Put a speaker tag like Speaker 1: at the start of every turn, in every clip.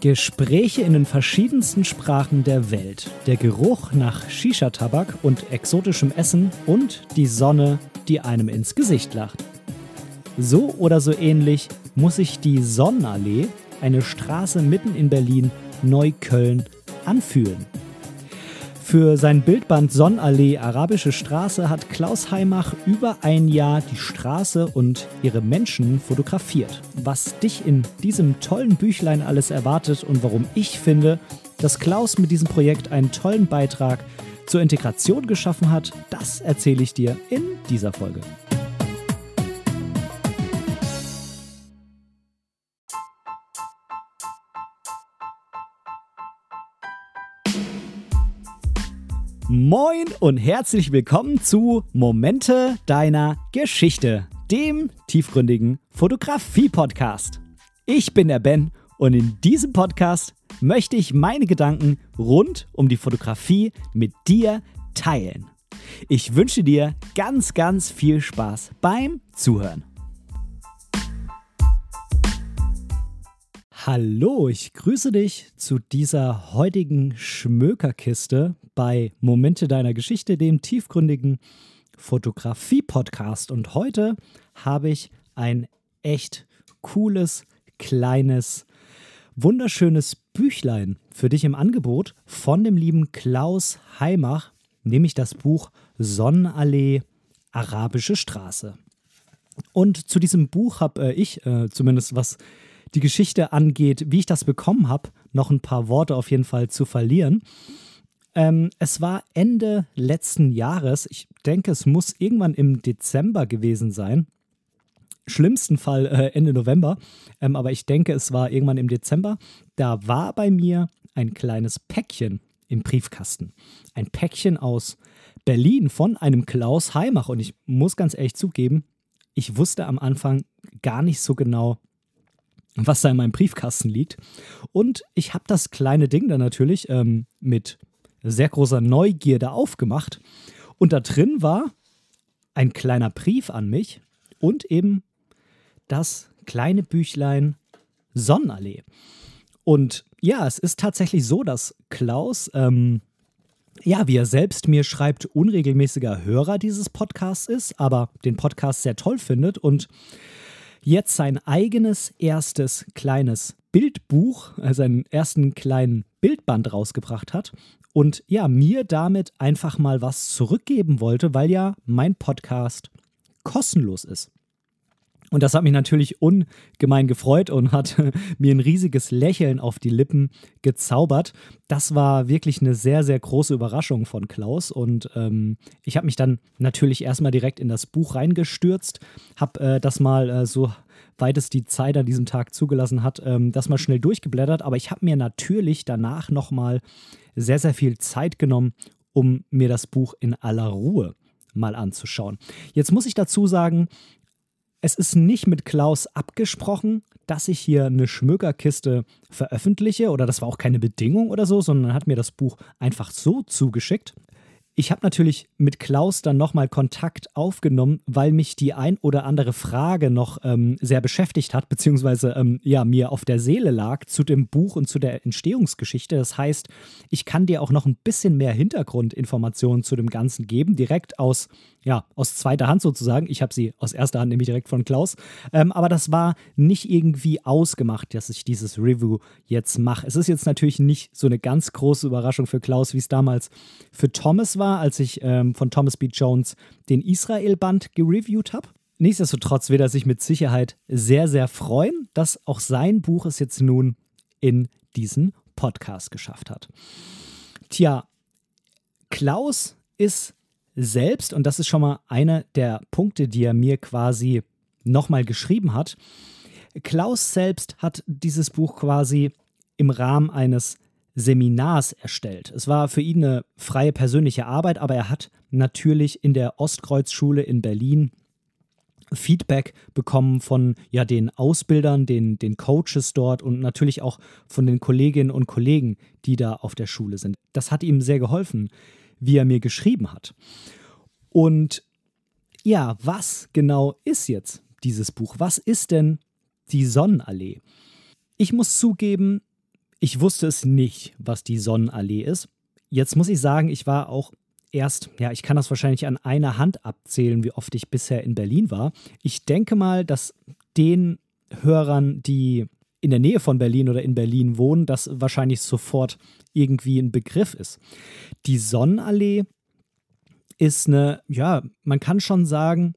Speaker 1: Gespräche in den verschiedensten Sprachen der Welt, der Geruch nach Shisha-Tabak und exotischem Essen und die Sonne, die einem ins Gesicht lacht. So oder so ähnlich muss sich die Sonnenallee, eine Straße mitten in Berlin, Neukölln, anfühlen. Für sein Bildband Sonnenallee Arabische Straße hat Klaus Heimach über ein Jahr die Straße und ihre Menschen fotografiert. Was dich in diesem tollen Büchlein alles erwartet und warum ich finde, dass Klaus mit diesem Projekt einen tollen Beitrag zur Integration geschaffen hat, das erzähle ich dir in dieser Folge. Moin und herzlich willkommen zu Momente deiner Geschichte, dem tiefgründigen Fotografie-Podcast. Ich bin der Ben und in diesem Podcast möchte ich meine Gedanken rund um die Fotografie mit dir teilen. Ich wünsche dir ganz, ganz viel Spaß beim Zuhören. Hallo, ich grüße dich zu dieser heutigen Schmökerkiste bei Momente deiner Geschichte, dem tiefgründigen Fotografie-Podcast. Und heute habe ich ein echt cooles, kleines, wunderschönes Büchlein für dich im Angebot von dem lieben Klaus Heimach, nämlich das Buch Sonnenallee, Arabische Straße. Und zu diesem Buch habe äh, ich, äh, zumindest was die Geschichte angeht, wie ich das bekommen habe, noch ein paar Worte auf jeden Fall zu verlieren. Ähm, es war Ende letzten Jahres, ich denke, es muss irgendwann im Dezember gewesen sein. Schlimmsten Fall äh, Ende November, ähm, aber ich denke, es war irgendwann im Dezember. Da war bei mir ein kleines Päckchen im Briefkasten. Ein Päckchen aus Berlin von einem Klaus Heimach. Und ich muss ganz ehrlich zugeben, ich wusste am Anfang gar nicht so genau, was da in meinem Briefkasten liegt. Und ich habe das kleine Ding dann natürlich ähm, mit sehr großer Neugierde aufgemacht. Und da drin war ein kleiner Brief an mich und eben das kleine Büchlein Sonnenallee. Und ja, es ist tatsächlich so, dass Klaus, ähm, ja, wie er selbst mir schreibt, unregelmäßiger Hörer dieses Podcasts ist, aber den Podcast sehr toll findet und jetzt sein eigenes erstes kleines Bildbuch, also einen ersten kleinen Bildband rausgebracht hat und ja, mir damit einfach mal was zurückgeben wollte, weil ja mein Podcast kostenlos ist. Und das hat mich natürlich ungemein gefreut und hat mir ein riesiges Lächeln auf die Lippen gezaubert. Das war wirklich eine sehr, sehr große Überraschung von Klaus. Und ähm, ich habe mich dann natürlich erstmal direkt in das Buch reingestürzt, habe äh, das mal äh, so weit es die Zeit an diesem Tag zugelassen hat, ähm, das mal schnell durchgeblättert. Aber ich habe mir natürlich danach nochmal sehr, sehr viel Zeit genommen, um mir das Buch in aller Ruhe mal anzuschauen. Jetzt muss ich dazu sagen, es ist nicht mit Klaus abgesprochen, dass ich hier eine Schmökerkiste veröffentliche oder das war auch keine Bedingung oder so, sondern er hat mir das Buch einfach so zugeschickt. Ich habe natürlich mit Klaus dann nochmal Kontakt aufgenommen, weil mich die ein oder andere Frage noch ähm, sehr beschäftigt hat, beziehungsweise ähm, ja, mir auf der Seele lag zu dem Buch und zu der Entstehungsgeschichte. Das heißt, ich kann dir auch noch ein bisschen mehr Hintergrundinformationen zu dem Ganzen geben, direkt aus ja, aus zweiter Hand sozusagen. Ich habe sie aus erster Hand nämlich direkt von Klaus. Ähm, aber das war nicht irgendwie ausgemacht, dass ich dieses Review jetzt mache. Es ist jetzt natürlich nicht so eine ganz große Überraschung für Klaus, wie es damals für Thomas war, als ich ähm, von Thomas B. Jones den Israel-Band gereviewt habe. Nichtsdestotrotz wird er sich mit Sicherheit sehr, sehr freuen, dass auch sein Buch es jetzt nun in diesen Podcast geschafft hat. Tja, Klaus ist selbst, und das ist schon mal einer der Punkte, die er mir quasi nochmal geschrieben hat, Klaus selbst hat dieses Buch quasi im Rahmen eines Seminars erstellt. Es war für ihn eine freie persönliche Arbeit, aber er hat natürlich in der Ostkreuzschule in Berlin Feedback bekommen von ja, den Ausbildern, den, den Coaches dort und natürlich auch von den Kolleginnen und Kollegen, die da auf der Schule sind. Das hat ihm sehr geholfen, wie er mir geschrieben hat. Und ja, was genau ist jetzt dieses Buch? Was ist denn die Sonnenallee? Ich muss zugeben, ich wusste es nicht, was die Sonnenallee ist. Jetzt muss ich sagen, ich war auch erst, ja, ich kann das wahrscheinlich an einer Hand abzählen, wie oft ich bisher in Berlin war. Ich denke mal, dass den Hörern, die in der Nähe von Berlin oder in Berlin wohnen, das wahrscheinlich sofort irgendwie ein Begriff ist. Die Sonnenallee ist eine, ja, man kann schon sagen,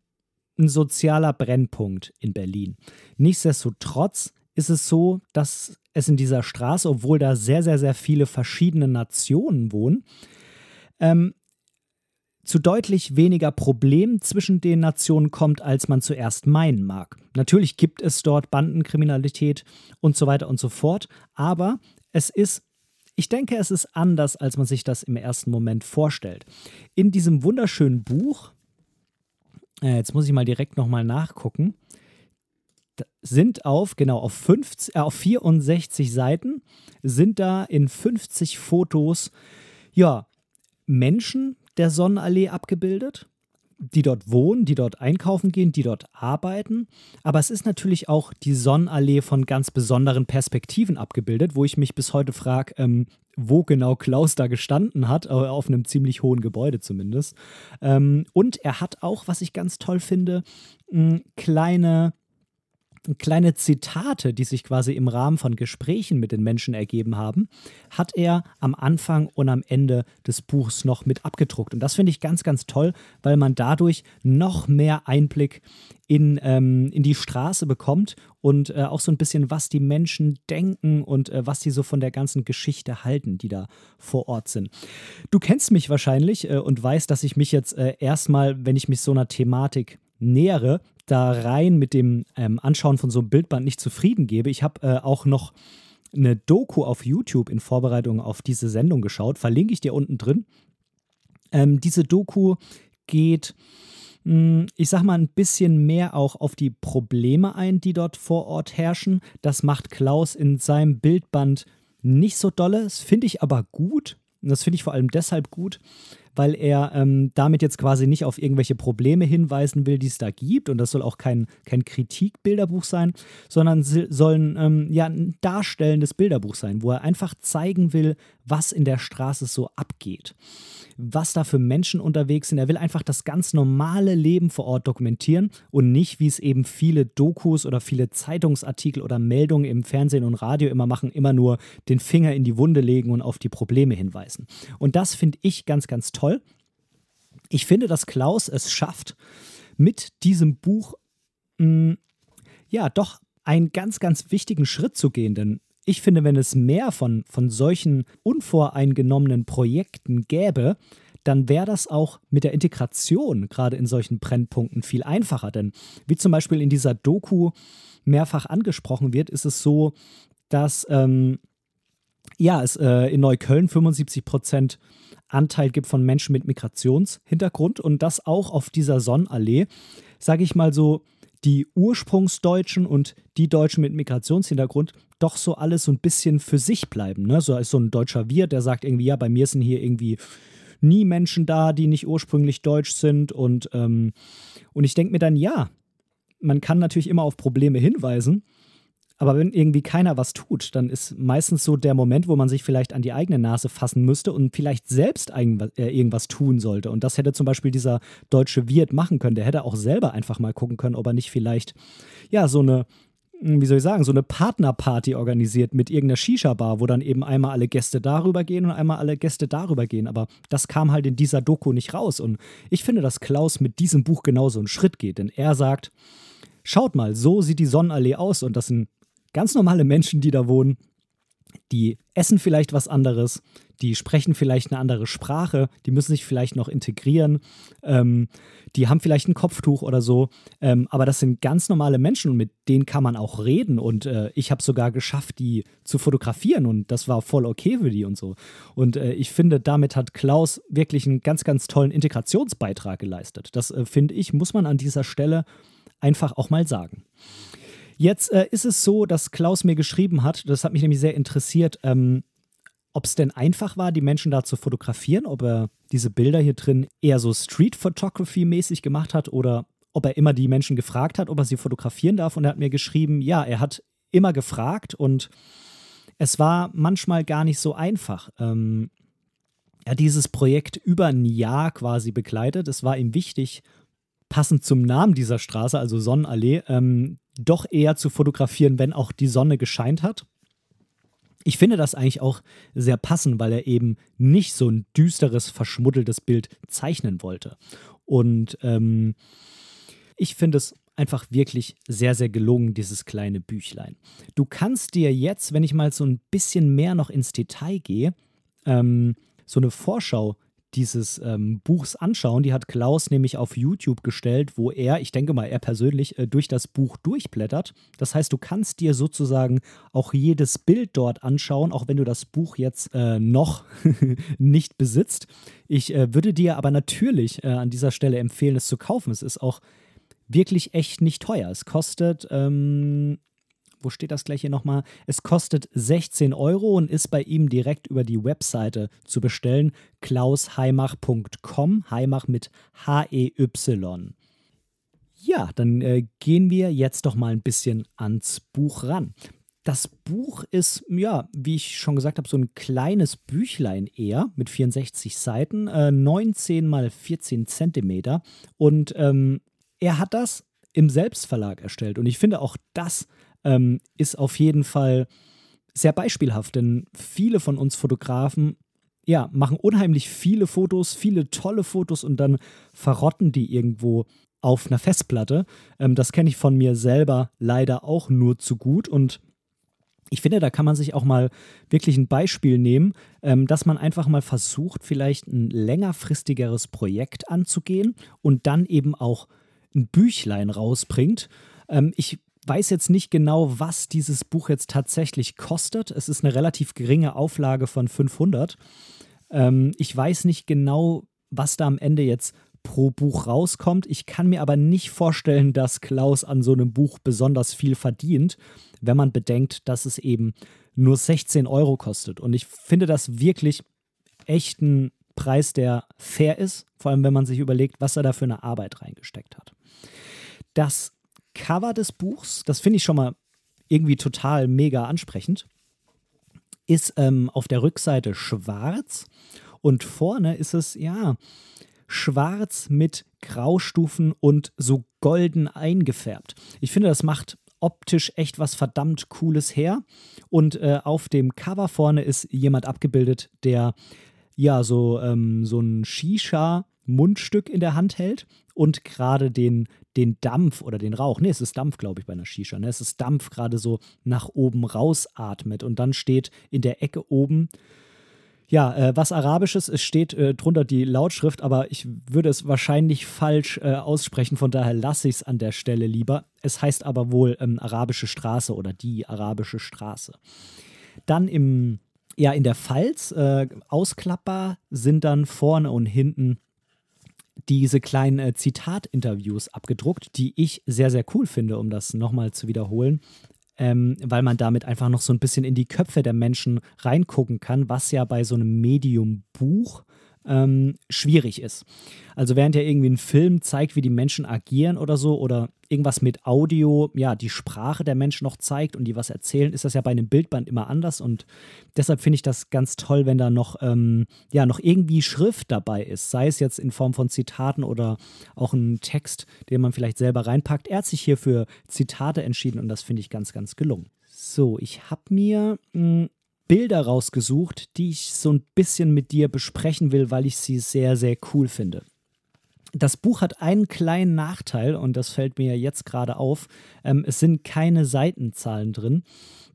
Speaker 1: ein sozialer Brennpunkt in Berlin. Nichtsdestotrotz ist es so, dass es in dieser Straße, obwohl da sehr, sehr, sehr viele verschiedene Nationen wohnen, ähm, zu deutlich weniger Problemen zwischen den Nationen kommt, als man zuerst meinen mag. Natürlich gibt es dort Bandenkriminalität und so weiter und so fort, aber es ist, ich denke, es ist anders, als man sich das im ersten Moment vorstellt. In diesem wunderschönen Buch, äh, jetzt muss ich mal direkt nochmal nachgucken, sind auf, genau, auf, 50, äh, auf 64 Seiten sind da in 50 Fotos, ja, Menschen der Sonnenallee abgebildet, die dort wohnen, die dort einkaufen gehen, die dort arbeiten. Aber es ist natürlich auch die Sonnenallee von ganz besonderen Perspektiven abgebildet, wo ich mich bis heute frage, ähm, wo genau Klaus da gestanden hat, auf einem ziemlich hohen Gebäude zumindest. Ähm, und er hat auch, was ich ganz toll finde, kleine kleine Zitate, die sich quasi im Rahmen von Gesprächen mit den Menschen ergeben haben, hat er am Anfang und am Ende des Buchs noch mit abgedruckt. Und das finde ich ganz, ganz toll, weil man dadurch noch mehr Einblick in, ähm, in die Straße bekommt und äh, auch so ein bisschen, was die Menschen denken und äh, was sie so von der ganzen Geschichte halten, die da vor Ort sind. Du kennst mich wahrscheinlich äh, und weißt, dass ich mich jetzt äh, erstmal, wenn ich mich so einer Thematik nähere, da rein mit dem ähm, Anschauen von so einem Bildband nicht zufrieden gebe. Ich habe äh, auch noch eine Doku auf YouTube in Vorbereitung auf diese Sendung geschaut. Verlinke ich dir unten drin. Ähm, diese Doku geht, mh, hm, ich sag mal, ein bisschen mehr auch auf die Probleme ein, die dort vor Ort herrschen. Das macht Klaus in seinem Bildband nicht so dolle. Das finde ich aber gut. Und das finde ich vor allem deshalb gut, weil er ähm, damit jetzt quasi nicht auf irgendwelche Probleme hinweisen will, die es da gibt. Und das soll auch kein, kein Kritikbilderbuch sein, sondern soll ein, ähm, ja, ein darstellendes Bilderbuch sein, wo er einfach zeigen will, was in der Straße so abgeht was da für Menschen unterwegs sind. Er will einfach das ganz normale Leben vor Ort dokumentieren und nicht, wie es eben viele Dokus oder viele Zeitungsartikel oder Meldungen im Fernsehen und Radio immer machen, immer nur den Finger in die Wunde legen und auf die Probleme hinweisen. Und das finde ich ganz, ganz toll. Ich finde, dass Klaus es schafft, mit diesem Buch mh, mm, ja doch einen ganz, ganz wichtigen Schritt zu gehen, denn ich finde, wenn es mehr von, von solchen unvoreingenommenen Projekten gäbe, dann wäre das auch mit der Integration gerade in solchen Brennpunkten viel einfacher. Denn wie zum Beispiel in dieser Doku mehrfach angesprochen wird, ist es so, dass ähm, ja, es äh, in Neukölln 75 Prozent Anteil gibt von Menschen mit Migrationshintergrund und das auch auf dieser Sonnenallee, sage ich mal so, die Ursprungsdeutschen und die Deutschen mit Migrationshintergrund doch so alles so ein bisschen für sich bleiben. Ne? So ist so ein deutscher Wirt, der sagt irgendwie, ja, bei mir sind hier irgendwie nie Menschen da, die nicht ursprünglich deutsch sind. Und, ähm, und ich denke mir dann, ja, man kann natürlich immer auf Probleme hinweisen, aber wenn irgendwie keiner was tut, dann ist meistens so der Moment, wo man sich vielleicht an die eigene Nase fassen müsste und vielleicht selbst äh, irgendwas tun sollte. Und das hätte zum Beispiel dieser deutsche Wirt machen können. Der hätte auch selber einfach mal gucken können, ob er nicht vielleicht, ja, so eine, hm, wie soll ich sagen, so eine Partnerparty organisiert mit irgendeiner Shisha-Bar, wo dann eben einmal alle Gäste darüber gehen und einmal alle Gäste darüber gehen. Aber das kam halt in dieser Doku nicht raus. Und ich finde, dass Klaus mit diesem Buch genauso einen Schritt geht, denn er sagt, Schaut mal, so sieht die Sonnenallee aus und das sind ganz normale Menschen, die da wohnen, die essen vielleicht was anderes, die sprechen vielleicht eine andere Sprache, die müssen sich vielleicht noch integrieren, ähm, die haben vielleicht ein Kopftuch oder so, ähm, aber das sind ganz normale Menschen und mit denen kann man auch reden und äh, ich habe sogar geschafft, die zu fotografieren und das war voll okay für die und so. Und äh, ich finde, damit hat Klaus wirklich einen ganz, ganz tollen Integrationsbeitrag geleistet. Das äh, finde ich, muss man an dieser Stelle einfach auch mal sagen. Jetzt äh, ist es so, dass Klaus mir geschrieben hat, das hat mich nämlich sehr interessiert, ähm, ob es denn einfach war, die Menschen da zu fotografieren, ob er diese Bilder hier drin eher so Street Photography mäßig gemacht hat oder ob er immer die Menschen gefragt hat, ob er sie fotografieren darf. Und er hat mir geschrieben, ja, er hat immer gefragt und es war manchmal gar nicht so einfach. Ähm, er hat dieses Projekt über ein Jahr quasi begleitet. Es war ihm wichtig, passend zum Namen dieser Straße, also Sonnenallee, ähm, doch eher zu fotografieren, wenn auch die Sonne gescheint hat. Ich finde das eigentlich auch sehr passend, weil er eben nicht so ein düsteres, verschmuddeltes Bild zeichnen wollte. Und ähm, ich finde es einfach wirklich sehr, sehr gelungen, dieses kleine Büchlein. Du kannst dir jetzt, wenn ich mal so ein bisschen mehr noch ins Detail gehe, ähm, so eine Vorschau dieses ähm, Buchs anschauen. Die hat Klaus nämlich auf YouTube gestellt, wo er, ich denke mal, er persönlich äh, durch das Buch durchblättert. Das heißt, du kannst dir sozusagen auch jedes Bild dort anschauen, auch wenn du das Buch jetzt äh, noch nicht besitzt. Ich äh, würde dir aber natürlich äh, an dieser Stelle empfehlen, es zu kaufen. Es ist auch wirklich echt nicht teuer. Es kostet ähm, wo steht das gleich hier nochmal? Es kostet 16 Euro und ist bei ihm direkt über die Webseite zu bestellen. klausheimach.com, Heimach mit H-E-Y. Ja, dann äh, gehen wir jetzt doch mal ein bisschen ans Buch ran. Das Buch ist, ja, wie ich schon gesagt habe, so ein kleines Büchlein eher mit 64 Seiten, äh, 19 mal 14 Zentimeter. Und ähm, er hat das im Selbstverlag erstellt. Und ich finde auch das ähm, ist auf jeden Fall sehr beispielhaft, denn viele von uns Fotografen ja, machen unheimlich viele Fotos, viele tolle Fotos und dann verrotten die irgendwo auf einer Festplatte. Ähm, das kenne ich von mir selber leider auch nur zu gut und ich finde, da kann man sich auch mal wirklich ein Beispiel nehmen, ähm, dass man einfach mal versucht, vielleicht ein längerfristigeres Projekt anzugehen und dann eben auch ein Büchlein rausbringt. Ähm, ich weiß jetzt nicht genau, was dieses Buch jetzt tatsächlich kostet. Es ist eine relativ geringe Auflage von 500. Ähm, ich weiß nicht genau, was da am Ende jetzt pro Buch rauskommt. Ich kann mir aber nicht vorstellen, dass Klaus an so einem Buch besonders viel verdient, wenn man bedenkt, dass es eben nur 16 Euro kostet. Und ich finde das wirklich echt ein Preis, der fair ist, vor allem wenn man sich überlegt, was er da für eine Arbeit reingesteckt hat. Das Cover des Buchs, das finde ich schon mal irgendwie total mega ansprechend, ist ähm, auf der Rückseite schwarz und vorne ist es, ja, schwarz mit Graustufen und so golden eingefärbt. Ich finde, das macht optisch echt was verdammt Cooles her. Und äh, auf dem Cover vorne ist jemand abgebildet, der ja so, ähm, so ein Shisha-Mundstück in der Hand hält und gerade den den Dampf oder den Rauch, nee, es ist Dampf, glaube ich, bei einer Shisha, ne? es ist Dampf gerade so nach oben rausatmet und dann steht in der Ecke oben, ja, äh, was Arabisches, es steht äh, drunter die Lautschrift, aber ich würde es wahrscheinlich falsch äh, aussprechen, von daher lasse ich es an der Stelle lieber. Es heißt aber wohl ähm, Arabische Straße oder die Arabische Straße. Dann im, ja, in der Pfalz, äh, ausklappbar, sind dann vorne und hinten diese kleinen äh, Zitatinterviews abgedruckt, die ich sehr, sehr cool finde, um das nochmal zu wiederholen. Ähm, weil man damit einfach noch so ein bisschen in die Köpfe der Menschen reingucken kann, was ja bei so einem Medium-Buch ähm, schwierig ist. Also während ja irgendwie ein Film zeigt, wie die Menschen agieren oder so oder irgendwas mit Audio, ja, die Sprache der Menschen noch zeigt und die was erzählen, ist das ja bei einem Bildband immer anders und deshalb finde ich das ganz toll, wenn da noch, ähm, ja, noch irgendwie Schrift dabei ist, sei es jetzt in Form von Zitaten oder auch ein Text, den man vielleicht selber reinpackt. Er hat sich hier für Zitate entschieden und das finde ich ganz, ganz gelungen. So, ich habe mir mh, hm, Bilder rausgesucht, die ich so ein bisschen mit dir besprechen will, weil ich sie sehr, sehr cool finde. Das Buch hat einen kleinen Nachteil und das fällt mir jetzt gerade auf. Ähm, es sind keine Seitenzahlen drin.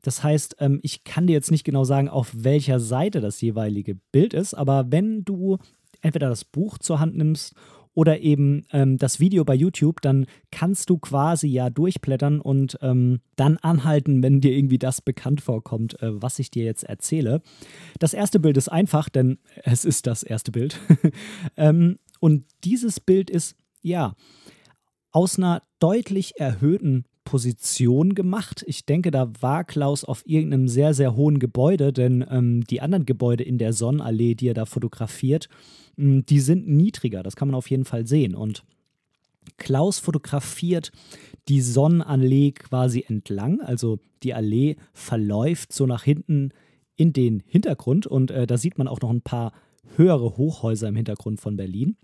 Speaker 1: Das heißt, ähm, ich kann dir jetzt nicht genau sagen, auf welcher Seite das jeweilige Bild ist, aber wenn du entweder das Buch zur Hand nimmst oder eben ähm, das Video bei YouTube, dann kannst du quasi ja durchblättern und ähm, dann anhalten, wenn dir irgendwie das bekannt vorkommt, äh, was ich dir jetzt erzähle. Das erste Bild ist einfach, denn es ist das erste Bild. ähm, und dieses Bild ist, ja, aus einer deutlich erhöhten Position gemacht. Ich denke, da war Klaus auf irgendeinem sehr, sehr hohen Gebäude, denn ähm, die anderen Gebäude in der Sonnenallee, die er da fotografiert, mh, hm, die sind niedriger. Das kann man auf jeden Fall sehen. Und Klaus fotografiert die Sonnenallee quasi entlang. Also die Allee verläuft so nach hinten in den Hintergrund und äh, da sieht man auch noch ein paar höhere Hochhäuser im Hintergrund von Berlin.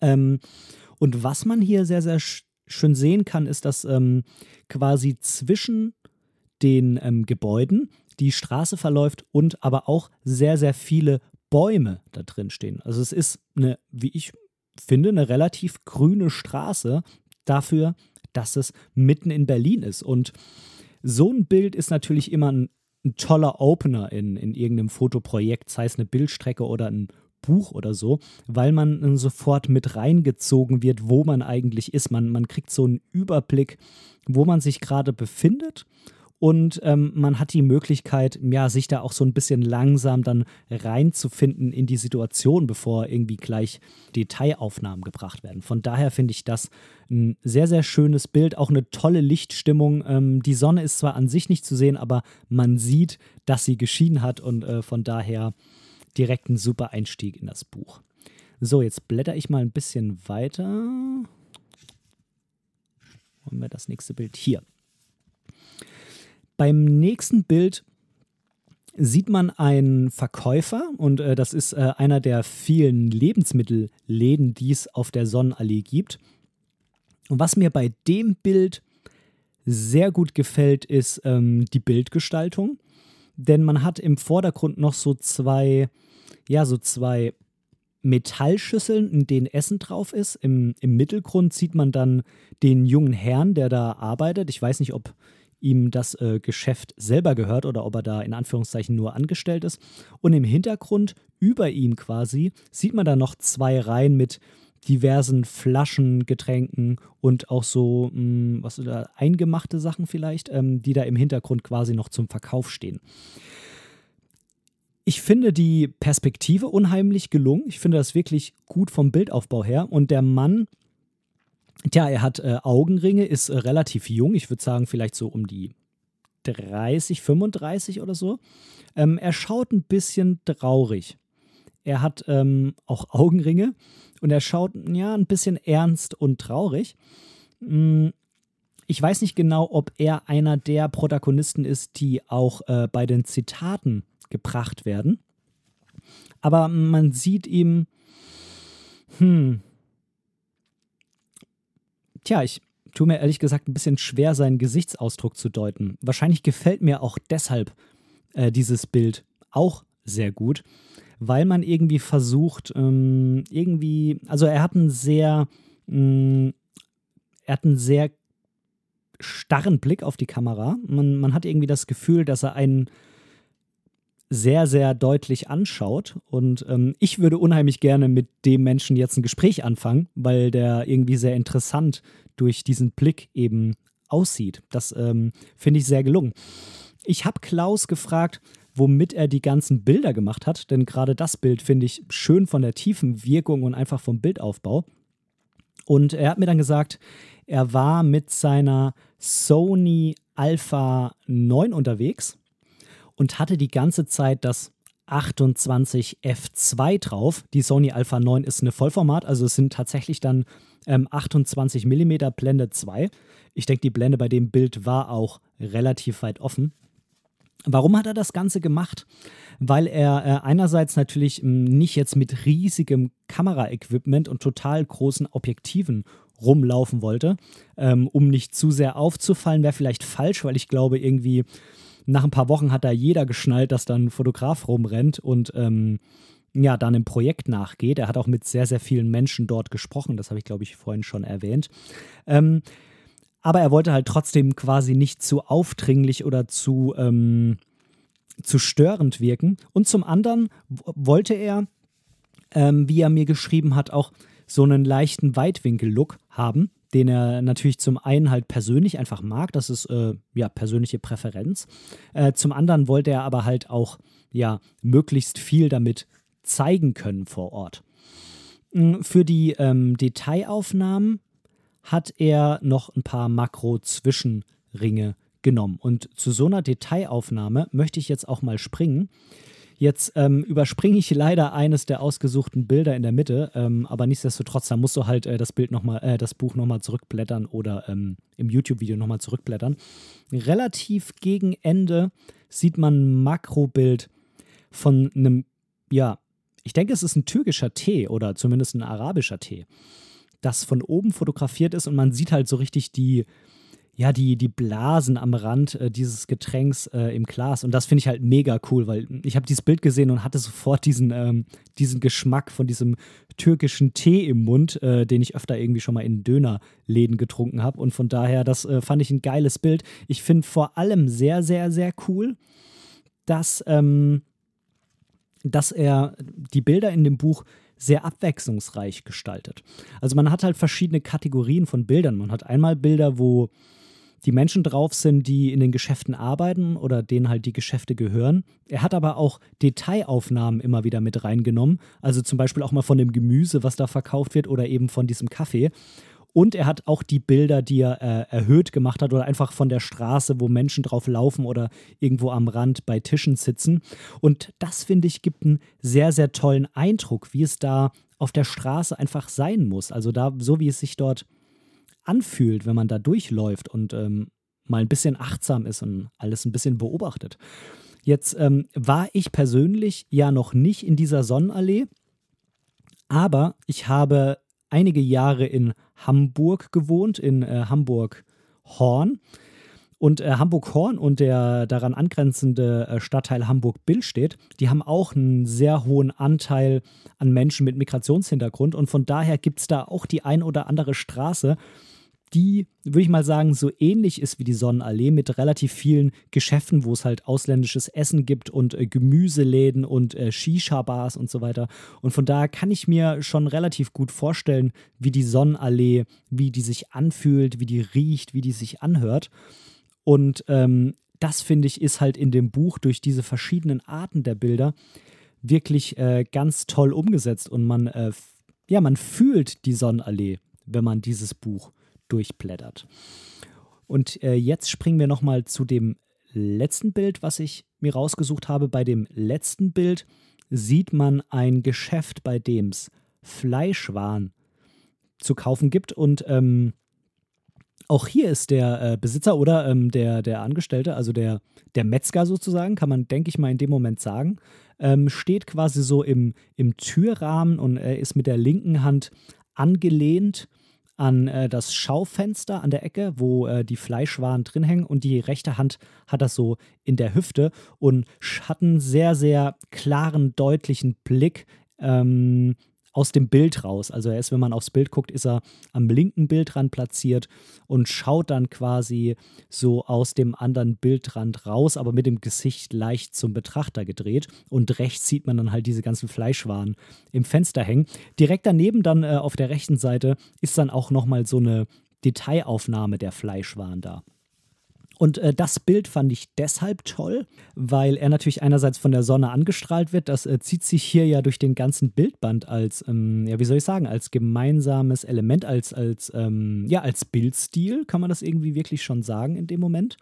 Speaker 1: Ähm, und was man hier sehr, sehr schön sehen kann, ist, dass ähm, quasi zwischen den ähm, Gebäuden die Straße verläuft und aber auch sehr, sehr viele Bäume da drin stehen. Also es ist eine, wie ich finde, eine relativ grüne Straße dafür, dass es mitten in Berlin ist. Und so ein Bild ist natürlich immer ein, ein toller Opener in, in irgendeinem Fotoprojekt, sei es eine Bildstrecke oder ein Buch oder so, weil man sofort mit reingezogen wird, wo man eigentlich ist. Man, man kriegt so einen Überblick, wo man sich gerade befindet und ähm, man hat die Möglichkeit, ja, sich da auch so ein bisschen langsam dann reinzufinden in die Situation, bevor irgendwie gleich Detailaufnahmen gebracht werden. Von daher finde ich das ein sehr, sehr schönes Bild, auch eine tolle Lichtstimmung. Ähm, die Sonne ist zwar an sich nicht zu sehen, aber man sieht, dass sie geschienen hat und äh, von daher direkt ein super Einstieg in das Buch. So, jetzt blätter ich mal ein bisschen weiter. Holen wir das nächste Bild hier. Beim nächsten Bild sieht man einen Verkäufer und äh, das ist äh, einer der vielen Lebensmittelläden, die es auf der Sonnenallee gibt. Und was mir bei dem Bild sehr gut gefällt, ist ähm, die Bildgestaltung. Denn man hat im Vordergrund noch so zwei, ja, so zwei Metallschüsseln, in denen Essen drauf ist. Im, Im Mittelgrund sieht man dann den jungen Herrn, der da arbeitet. Ich weiß nicht, ob ihm das äh, Geschäft selber gehört oder ob er da in Anführungszeichen nur angestellt ist. Und im Hintergrund über ihm quasi sieht man da noch zwei Reihen mit diversen Flaschen, Getränken und auch so, mh, hm, was da, eingemachte Sachen vielleicht, ähm, die da im Hintergrund quasi noch zum Verkauf stehen. Ich finde die Perspektive unheimlich gelungen. Ich finde das wirklich gut vom Bildaufbau her. Und der Mann Tja, er hat äh, Augenringe, ist äh, relativ jung, ich würde sagen vielleicht so um die 30, 35 oder so. Ähm, er schaut ein bisschen traurig. Er hat ähm, auch Augenringe und er schaut ja ein bisschen ernst und traurig. Hm, ich weiß nicht genau, ob er einer der Protagonisten ist, die auch äh, bei den Zitaten gebracht werden. Aber man sieht ihm, hm, Tja, ich tue mir ehrlich gesagt ein bisschen schwer, seinen Gesichtsausdruck zu deuten. Wahrscheinlich gefällt mir auch deshalb äh, dieses Bild auch sehr gut, weil man irgendwie versucht, ähm, irgendwie, also er hat einen sehr, mh, mm, er hat einen sehr starren Blick auf die Kamera. Man, man hat irgendwie das Gefühl, dass er einen sehr, sehr deutlich anschaut. Und ähm, ich würde unheimlich gerne mit dem Menschen jetzt ein Gespräch anfangen, weil der irgendwie sehr interessant durch diesen Blick eben aussieht. Das ähm, finde ich sehr gelungen. Ich habe Klaus gefragt, womit er die ganzen Bilder gemacht hat, denn gerade das Bild finde ich schön von der tiefen Wirkung und einfach vom Bildaufbau. Und er hat mir dann gesagt, er war mit seiner Sony Alpha 9 unterwegs und hatte die ganze Zeit das 28 F2 drauf. Die Sony Alpha 9 ist eine Vollformat, also es sind tatsächlich dann ähm, 28 mm Blende 2. Ich denke, die Blende bei dem Bild war auch relativ weit offen. Warum hat er das Ganze gemacht? Weil er äh, einerseits natürlich hm, nicht jetzt mit riesigem Kameraequipment und total großen Objektiven rumlaufen wollte, ähm, um nicht zu sehr aufzufallen, wäre vielleicht falsch, weil ich glaube, irgendwie nach ein paar Wochen hat da jeder geschnallt, dass da ein Fotograf rumrennt und ähm, ja, dann im Projekt nachgeht. Er hat auch mit sehr, sehr vielen Menschen dort gesprochen, das habe ich, glaube ich, vorhin schon erwähnt. Ähm, aber er wollte halt trotzdem quasi nicht zu aufdringlich oder zu, ähm, zu störend wirken. Und zum anderen wollte er, ähm, wie er mir geschrieben hat, auch so einen leichten Weitwinkel-Look haben den er natürlich zum einen halt persönlich einfach mag, das ist äh, ja persönliche Präferenz. Äh, zum anderen wollte er aber halt auch ja möglichst viel damit zeigen können vor Ort. Mm, für die ähm, Detailaufnahmen hat er noch ein paar Makro-Zwischenringe genommen. Und zu so einer Detailaufnahme möchte ich jetzt auch mal springen. Jetzt ähm, überspringe ich leider eines der ausgesuchten Bilder in der Mitte, ähm, aber nichtsdestotrotz, da musst du halt äh, das Bild noch mal, äh, das Buch nochmal zurückblättern oder ähm, im YouTube-Video nochmal zurückblättern. Relativ gegen Ende sieht man ein Makrobild von einem, ja, ich denke, es ist ein türkischer Tee oder zumindest ein arabischer Tee, das von oben fotografiert ist und man sieht halt so richtig die, ja, die, die Blasen am Rand äh, dieses Getränks äh, im Glas. Und das finde ich halt mega cool, weil ich habe dieses Bild gesehen und hatte sofort diesen, ähm, diesen Geschmack von diesem türkischen Tee im Mund, äh, den ich öfter irgendwie schon mal in Dönerläden getrunken habe. Und von daher, das äh, fand ich ein geiles Bild. Ich finde vor allem sehr, sehr, sehr cool, dass, ähm, dass er die Bilder in dem Buch sehr abwechslungsreich gestaltet. Also man hat halt verschiedene Kategorien von Bildern. Man hat einmal Bilder, wo die Menschen drauf sind, die in den Geschäften arbeiten oder denen halt die Geschäfte gehören. Er hat aber auch Detailaufnahmen immer wieder mit reingenommen, also zum Beispiel auch mal von dem Gemüse, was da verkauft wird oder eben von diesem Kaffee. Und er hat auch die Bilder, die er äh, erhöht gemacht hat oder einfach von der Straße, wo Menschen drauf laufen oder irgendwo am Rand bei Tischen sitzen. Und das, finde ich, gibt einen sehr, sehr tollen Eindruck, wie es da auf der Straße einfach sein muss. Also da, so wie es sich dort anfühlt, wenn man da durchläuft und ähm, mal ein bisschen achtsam ist und alles ein bisschen beobachtet. Jetzt ähm, war ich persönlich ja noch nicht in dieser Sonnenallee, aber ich habe einige Jahre in Hamburg gewohnt, in äh, Hamburg-Horn. Und äh, Hamburg-Horn und der daran angrenzende äh, Stadtteil Hamburg-Billstedt, die haben auch einen sehr hohen Anteil an Menschen mit Migrationshintergrund. Und von daher gibt es da auch die ein oder andere Straße, die, würde ich mal sagen, so ähnlich ist wie die Sonnenallee mit relativ vielen Geschäften, wo es halt ausländisches Essen gibt und äh, Gemüseläden und äh, Shisha-Bars und so weiter. Und von daher kann ich mir schon relativ gut vorstellen, wie die Sonnenallee, wie die sich anfühlt, wie die riecht, wie die sich anhört. Und ähm, das finde ich ist halt in dem Buch durch diese verschiedenen Arten der Bilder wirklich äh, ganz toll umgesetzt und man, äh, ja, man fühlt die Sonnenallee, wenn man dieses Buch durchblättert. Und äh, jetzt springen wir nochmal zu dem letzten Bild, was ich mir rausgesucht habe. Bei dem letzten Bild sieht man ein Geschäft, bei dem es Fleischwaren zu kaufen gibt. Und ähm, auch hier ist der äh, Besitzer oder ähm, der, der Angestellte, also der, der Metzger sozusagen, kann man, denke ich mal, in dem Moment sagen, ähm, steht quasi so im, im Türrahmen und er ist mit der linken Hand angelehnt an äh, das Schaufenster an der Ecke, wo äh, die Fleischwaren drin hängen und die rechte Hand hat das so in der Hüfte und hat einen sehr, sehr klaren, deutlichen Blick ähm, aus dem Bild raus. Also er ist, wenn man aufs Bild guckt, ist er am linken Bildrand platziert und schaut dann quasi so aus dem anderen Bildrand raus, aber mit dem Gesicht leicht zum Betrachter gedreht. Und rechts sieht man dann halt diese ganzen Fleischwaren im Fenster hängen. Direkt daneben dann äh, auf der rechten Seite ist dann auch nochmal so eine Detailaufnahme der Fleischwaren da. Und äh, das Bild fand ich deshalb toll, weil er natürlich einerseits von der Sonne angestrahlt wird. Das äh, zieht sich hier ja durch den ganzen Bildband als, ähm, ja, wie soll ich sagen, als gemeinsames Element, als, als, ähm, ja, als Bildstil, kann man das irgendwie wirklich schon sagen in dem Moment.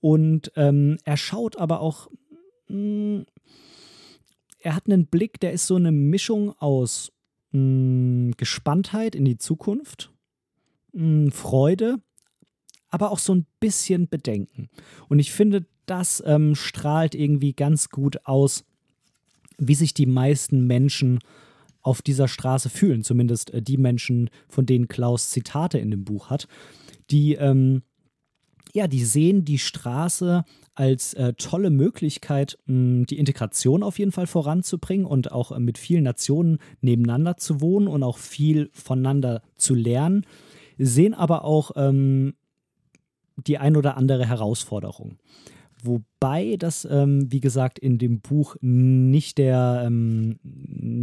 Speaker 1: Und ähm, er schaut aber auch, mh, hm, er hat einen Blick, der ist so eine Mischung aus mh, hm, Gespanntheit in die Zukunft, mh, hm, Freude aber auch so ein bisschen Bedenken. Und ich finde, das ähm, strahlt irgendwie ganz gut aus, wie sich die meisten Menschen auf dieser Straße fühlen. Zumindest äh, die Menschen, von denen Klaus Zitate in dem Buch hat. Die, ähm, ja, die sehen die Straße als äh, tolle Möglichkeit, mh, die Integration auf jeden Fall voranzubringen und auch äh, mit vielen Nationen nebeneinander zu wohnen und auch viel voneinander zu lernen. Sehen aber auch ähm, die ein oder andere Herausforderung. Wobei das, ähm, wie gesagt, in dem Buch nicht der, ähm,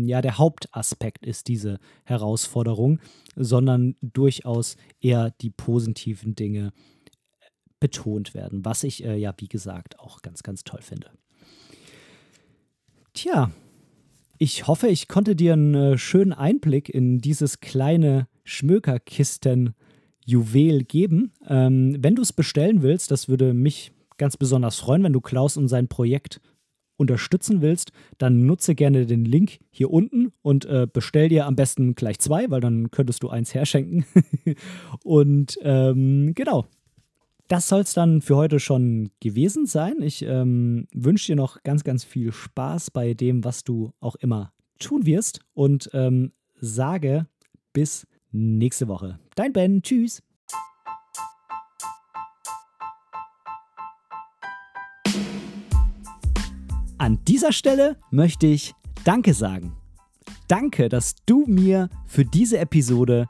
Speaker 1: ja, der Hauptaspekt ist, diese Herausforderung, sondern durchaus eher die positiven Dinge betont werden, was ich äh, ja, wie gesagt, auch ganz, ganz toll finde. Tja, ich hoffe, ich konnte dir einen äh, schönen Einblick in dieses kleine Schmökerkisten Juwel geben. Ähm, wenn du es bestellen willst, das würde mich ganz besonders freuen, wenn du Klaus und sein Projekt unterstützen willst, dann nutze gerne den Link hier unten und äh, bestell dir am besten gleich zwei, weil dann könntest du eins herschenken. und ähm, genau. Das soll es dann für heute schon gewesen sein. Ich ähm, wünsche dir noch ganz, ganz viel Spaß bei dem, was du auch immer tun wirst und ähm, sage bis nächste Woche. Dein Ben, tschüss. An dieser Stelle möchte ich Danke sagen. Danke, dass du mir für diese Episode